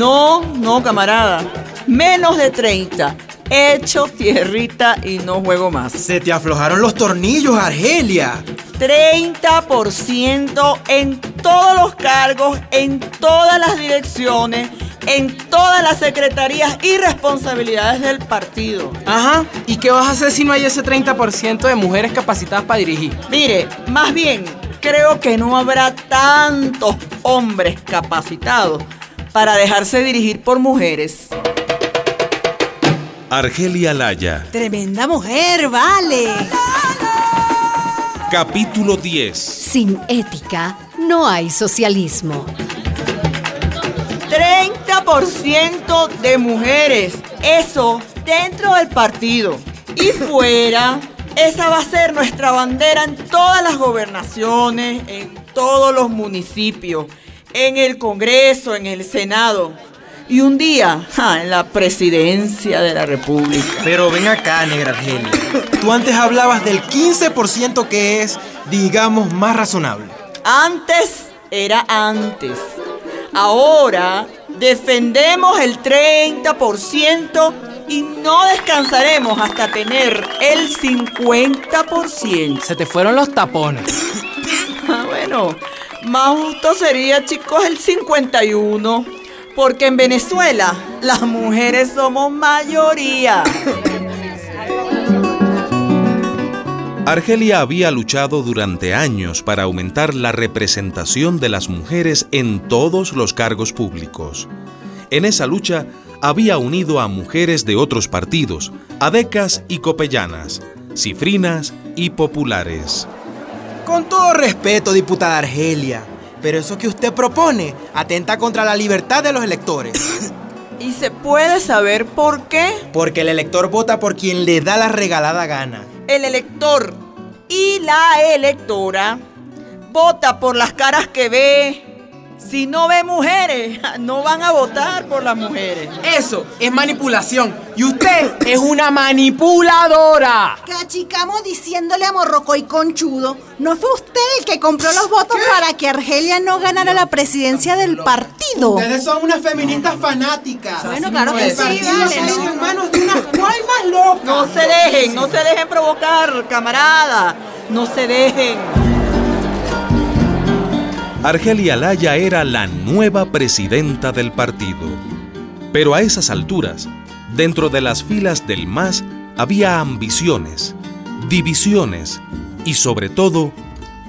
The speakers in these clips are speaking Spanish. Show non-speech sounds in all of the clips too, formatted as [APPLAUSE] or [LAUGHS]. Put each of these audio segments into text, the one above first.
No, no, camarada. Menos de 30. Hecho tierrita y no juego más. Se te aflojaron los tornillos, Argelia. 30% en todos los cargos, en todas las direcciones, en todas las secretarías y responsabilidades del partido. Ajá. ¿Y qué vas a hacer si no hay ese 30% de mujeres capacitadas para dirigir? Mire, más bien, creo que no habrá tantos hombres capacitados para dejarse dirigir por mujeres. Argelia Laya. Tremenda mujer, vale. Capítulo 10. Sin ética no hay socialismo. 30% de mujeres. Eso dentro del partido. Y fuera, esa va a ser nuestra bandera en todas las gobernaciones, en todos los municipios, en el Congreso, en el Senado. Y un día, en la presidencia de la República. Pero ven acá, negra Argelia. Tú antes hablabas del 15% que es, digamos, más razonable. Antes era antes. Ahora defendemos el 30% y no descansaremos hasta tener el 50%. Se te fueron los tapones. [LAUGHS] Ah, bueno, más justo sería, chicos, el 51%. Porque en Venezuela las mujeres somos mayoría. Argelia había luchado durante años para aumentar la representación de las mujeres en todos los cargos públicos. En esa lucha había unido a mujeres de otros partidos, adecas y copellanas, cifrinas y populares. Con todo respeto, diputada Argelia, pero eso que usted propone atenta contra la libertad de los electores. [LAUGHS] ¿Y se puede saber por qué? Porque el elector vota por quien le da la regalada gana. El elector y la electora vota por las caras que ve, si no ve mujeres, [LAUGHS] no van a votar por las mujeres. Eso es manipulación. Y usted es una manipuladora. Cachicamos diciéndole a Morrocoy conchudo. ¿No fue usted el que compró los votos para que Argelia no ganara la presidencia del partido? Ustedes son unas feministas fanáticas. Bueno, claro que sí, de unas más locas. No se dejen, no se dejen provocar, camarada. No se dejen. Argelia Laya era la nueva presidenta del partido. Pero a esas alturas, dentro de las filas del MAS había ambiciones, divisiones y sobre todo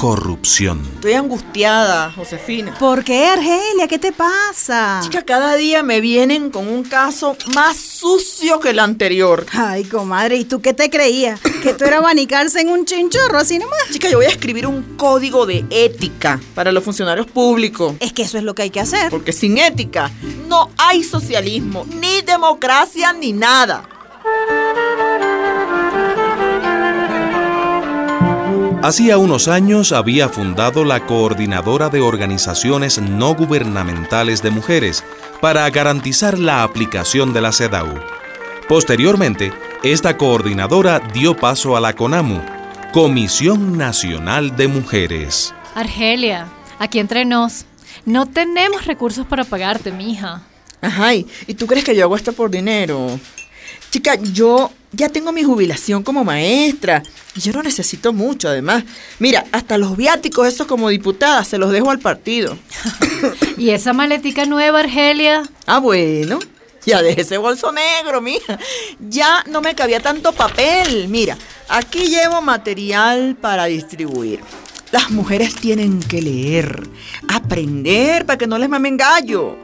corrupción. Estoy angustiada, Josefina. ¿Por qué, Argelia? ¿Qué te pasa? Chica, cada día me vienen con un caso más sucio que el anterior. Ay, comadre, ¿y tú qué te creías? ¿Que tú eras abanicarse en un chinchorro así nomás? Chica, yo voy a escribir un código de ética para los funcionarios públicos. Es que eso es lo que hay que hacer. Porque sin ética no hay socialismo, ni democracia, ni nada. Hacía unos años había fundado la Coordinadora de Organizaciones No Gubernamentales de Mujeres para garantizar la aplicación de la CEDAW. Posteriormente, esta coordinadora dio paso a la CONAMU, Comisión Nacional de Mujeres. Argelia, aquí entre nos, no tenemos recursos para pagarte, mija. Ajá, ¿y tú crees que yo hago esto por dinero? Chica, yo ya tengo mi jubilación como maestra y yo no necesito mucho además. Mira, hasta los viáticos esos como diputada se los dejo al partido. [COUGHS] ¿Y esa maletica nueva, Argelia? Ah, bueno. Ya dejé ese bolso negro, mija. Ya no me cabía tanto papel. Mira, aquí llevo material para distribuir. Las mujeres tienen que leer, aprender para que no les mamen gallo.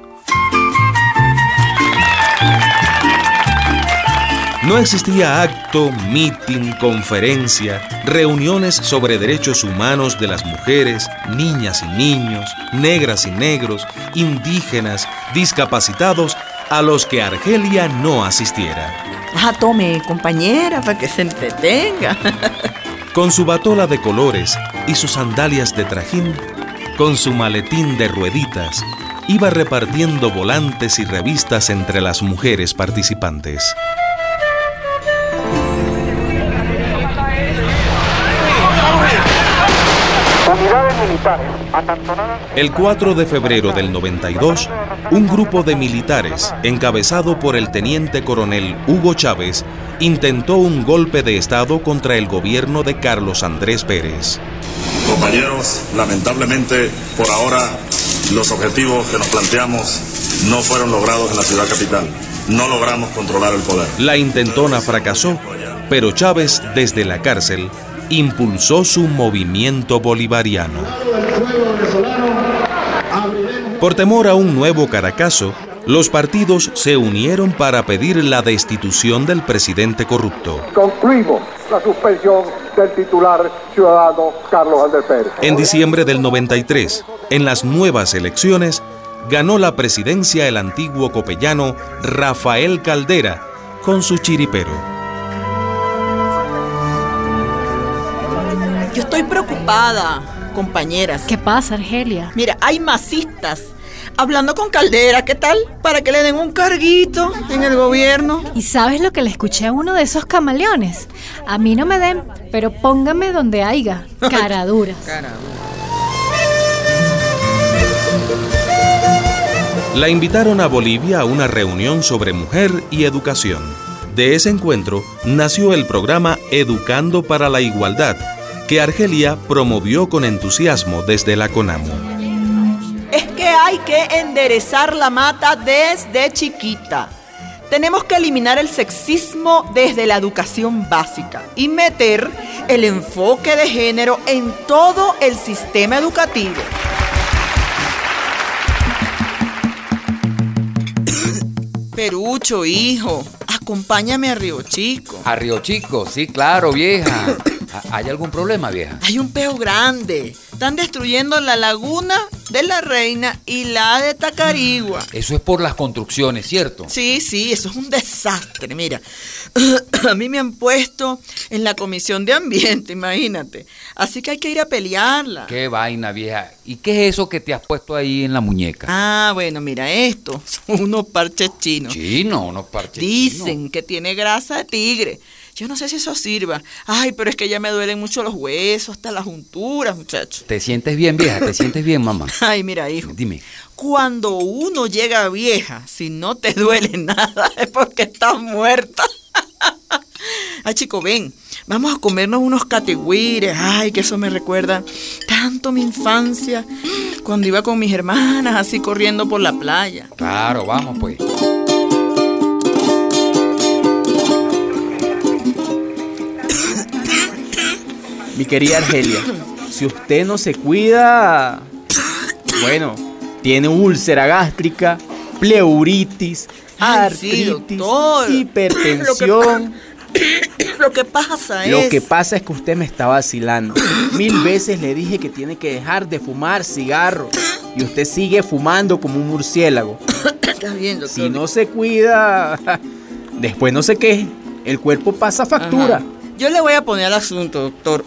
No existía acto, mitin, conferencia, reuniones sobre derechos humanos de las mujeres, niñas y niños, negras y negros, indígenas, discapacitados, a los que Argelia no asistiera. Ah, tome, compañera, para que se entretenga. Con su batola de colores y sus sandalias de trajín, con su maletín de rueditas, iba repartiendo volantes y revistas entre las mujeres participantes. El 4 de febrero del 92, un grupo de militares, encabezado por el teniente coronel Hugo Chávez, intentó un golpe de Estado contra el gobierno de Carlos Andrés Pérez. Compañeros, lamentablemente, por ahora, los objetivos que nos planteamos no fueron logrados en la ciudad capital. No logramos controlar el poder. La intentona fracasó, pero Chávez, desde la cárcel, impulsó su movimiento bolivariano. Por temor a un nuevo Caracazo, los partidos se unieron para pedir la destitución del presidente corrupto. Concluimos la suspensión del titular ciudadano Carlos Andrés Pérez. En diciembre del 93, en las nuevas elecciones, ganó la presidencia el antiguo copellano Rafael Caldera con su chiripero. Yo estoy preocupada, compañeras. ¿Qué pasa, Argelia? Mira, hay masistas hablando con Caldera, ¿qué tal? Para que le den un carguito en el gobierno. ¿Y sabes lo que le escuché a uno de esos camaleones? A mí no me den, pero póngame donde haya. Caraduras. La invitaron a Bolivia a una reunión sobre mujer y educación. De ese encuentro nació el programa Educando para la Igualdad, que Argelia promovió con entusiasmo desde la CONAMU. Es que hay que enderezar la mata desde chiquita. Tenemos que eliminar el sexismo desde la educación básica y meter el enfoque de género en todo el sistema educativo. Perucho, hijo, acompáñame a Río Chico. A Río Chico, sí, claro, vieja. [COUGHS] ¿Hay algún problema, vieja? Hay un peo grande. Están destruyendo la laguna de la Reina y la de Tacarigua. Eso es por las construcciones, ¿cierto? Sí, sí, eso es un desastre. Mira, [CLEARS THROAT] a mí me han puesto en la comisión de ambiente, [LAUGHS] imagínate. Así que hay que ir a pelearla. Qué vaina, vieja. ¿Y qué es eso que te has puesto ahí en la muñeca? Ah, bueno, mira, esto son [LAUGHS] unos parches chinos. Chino, unos parches Dicen chinos. que tiene grasa de tigre. Yo no sé si eso sirva. Ay, pero es que ya me duelen mucho los huesos, hasta las junturas, muchachos. ¿Te sientes bien, vieja? ¿Te sientes bien, mamá? [LAUGHS] Ay, mira, hijo. Dime. Cuando uno llega vieja, si no te duele [LAUGHS] nada, es porque estás muerta. Ay, [LAUGHS] chico, ven. Vamos a comernos unos categüires. Ay, que eso me recuerda tanto mi infancia. Cuando iba con mis hermanas así corriendo por la playa. Claro, vamos pues. Mi querida Argelia, si usted no se cuida, bueno, tiene úlcera gástrica, pleuritis, sí, artritis, hipertensión. Lo que pasa es. Lo que pasa es que usted me está vacilando. Mil veces le dije que tiene que dejar de fumar cigarros y usted sigue fumando como un murciélago. Si no se cuida, [LAUGHS] después no se queje. El cuerpo pasa factura. Ajá. Yo le voy a poner al asunto, doctor,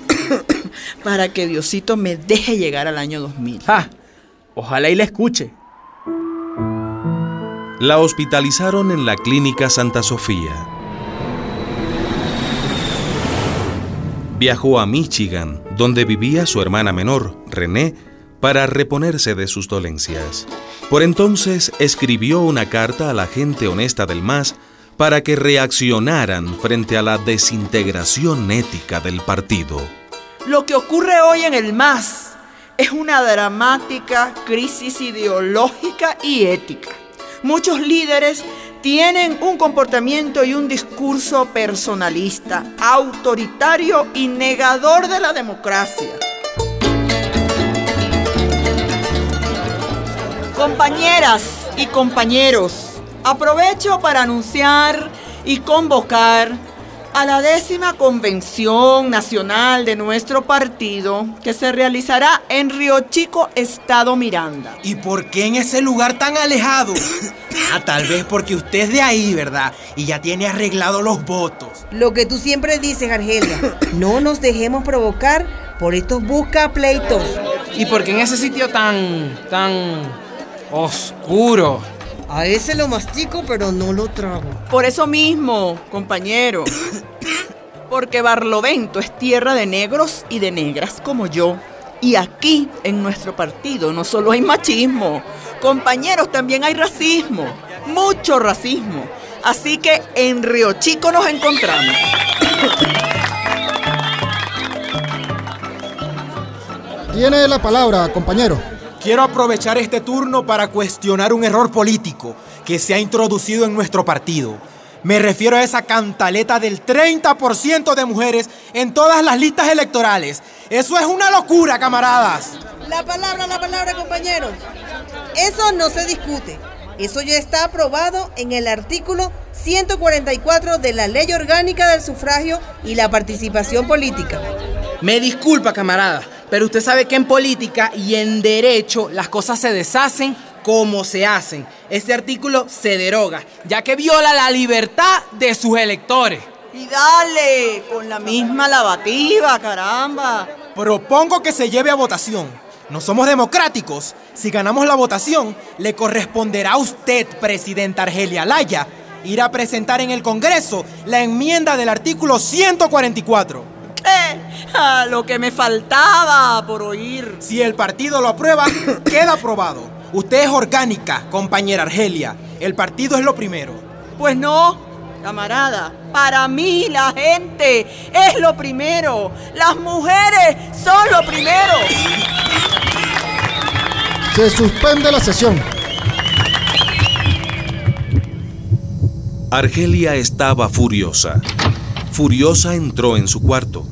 [COUGHS] para que Diosito me deje llegar al año 2000. Ja, ojalá y la escuche. La hospitalizaron en la clínica Santa Sofía. Viajó a Michigan, donde vivía su hermana menor, René, para reponerse de sus dolencias. Por entonces escribió una carta a la gente honesta del MAS para que reaccionaran frente a la desintegración ética del partido. Lo que ocurre hoy en el MAS es una dramática crisis ideológica y ética. Muchos líderes tienen un comportamiento y un discurso personalista, autoritario y negador de la democracia. Compañeras y compañeros, aprovecho para anunciar y convocar a la décima convención nacional de nuestro partido que se realizará en Río Chico, Estado Miranda. ¿Y por qué en ese lugar tan alejado? [LAUGHS] Ah, tal vez porque usted es de ahí, ¿verdad? Y ya tiene arreglado los votos. Lo que tú siempre dices, Argelia, [COUGHS] no nos dejemos provocar por estos busca pleitos. ¿Y por qué en ese sitio tan, tan oscuro? A ese lo mastico, pero no lo trago. Por eso mismo, compañero. [COUGHS] Porque Barlovento es tierra de negros y de negras como yo. Y aquí, en nuestro partido, no solo hay machismo, compañeros, también hay racismo, mucho racismo. Así que en Río Chico nos encontramos. Tiene la palabra, compañero. Quiero aprovechar este turno para cuestionar un error político que se ha introducido en nuestro partido. Me refiero a esa cantaleta del 30% de mujeres en todas las listas electorales. Eso es una locura, camaradas. La palabra, la palabra, compañeros. Eso no se discute. Eso ya está aprobado en el artículo 144 de la Ley Orgánica del Sufragio y la Participación Política. Me disculpa, camarada, pero usted sabe que en política y en derecho las cosas se deshacen como se hacen. Este artículo se deroga, ya que viola la libertad de sus electores. Y dale, con la misma lavativa, caramba. Propongo que se lleve a votación. No somos democráticos. Si ganamos la votación, le corresponderá a usted, presidenta Argelia Laya, ir a presentar en el Congreso la enmienda del artículo 144. A lo que me faltaba por oír. Si el partido lo aprueba, [COUGHS] queda aprobado. Usted es orgánica, compañera Argelia. El partido es lo primero. Pues no, camarada. Para mí la gente es lo primero. Las mujeres son lo primero. Se suspende la sesión. Argelia estaba furiosa. Furiosa entró en su cuarto.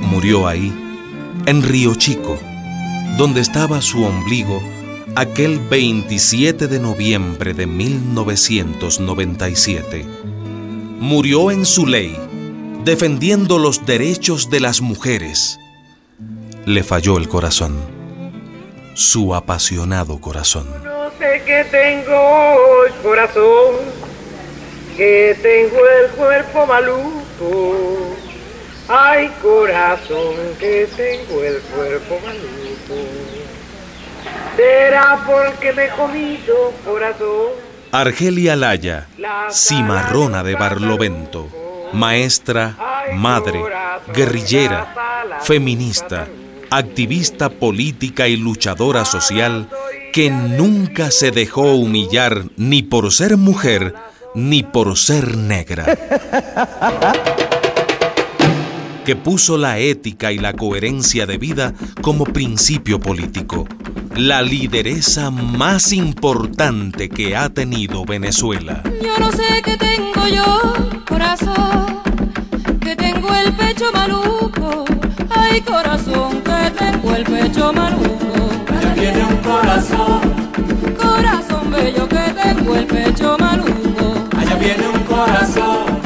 Murió ahí, en Río Chico, donde estaba su ombligo aquel 27 de noviembre de 1997. Murió en su ley, defendiendo los derechos de las mujeres. Le falló el corazón, su apasionado corazón. Sé qué tengo el corazón, que tengo el cuerpo maluco. Ay, corazón, que tengo el cuerpo maluco. Será porque me he comido corazón. Argelia Laya, cimarrona de Barlovento, maestra, madre, guerrillera, feminista, activista política y luchadora social que nunca se dejó humillar ni por ser mujer ni por ser negra. [LAUGHS] Que puso la ética y la coherencia de vida como principio político, la lideresa más importante que ha tenido Venezuela. Yo no sé qué tengo yo, corazón, que tengo el pecho maluco. Ay, corazón, que tengo el pecho maluco. Allá viene un corazón, Corazón bello, que tengo el pecho maluco. allá viene un corazón.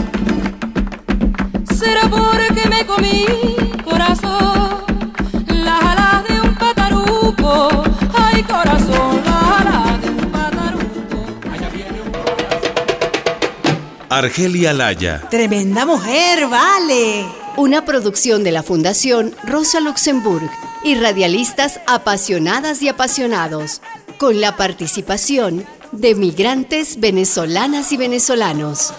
Será porque me comí, corazón, las alas de un pataruco. Ay, corazón, las alas de un pataruco. Argelia Laya, Tremenda mujer, vale. Una producción de la Fundación Rosa Luxemburg y radialistas apasionadas y apasionados, con la participación de migrantes venezolanas y venezolanos.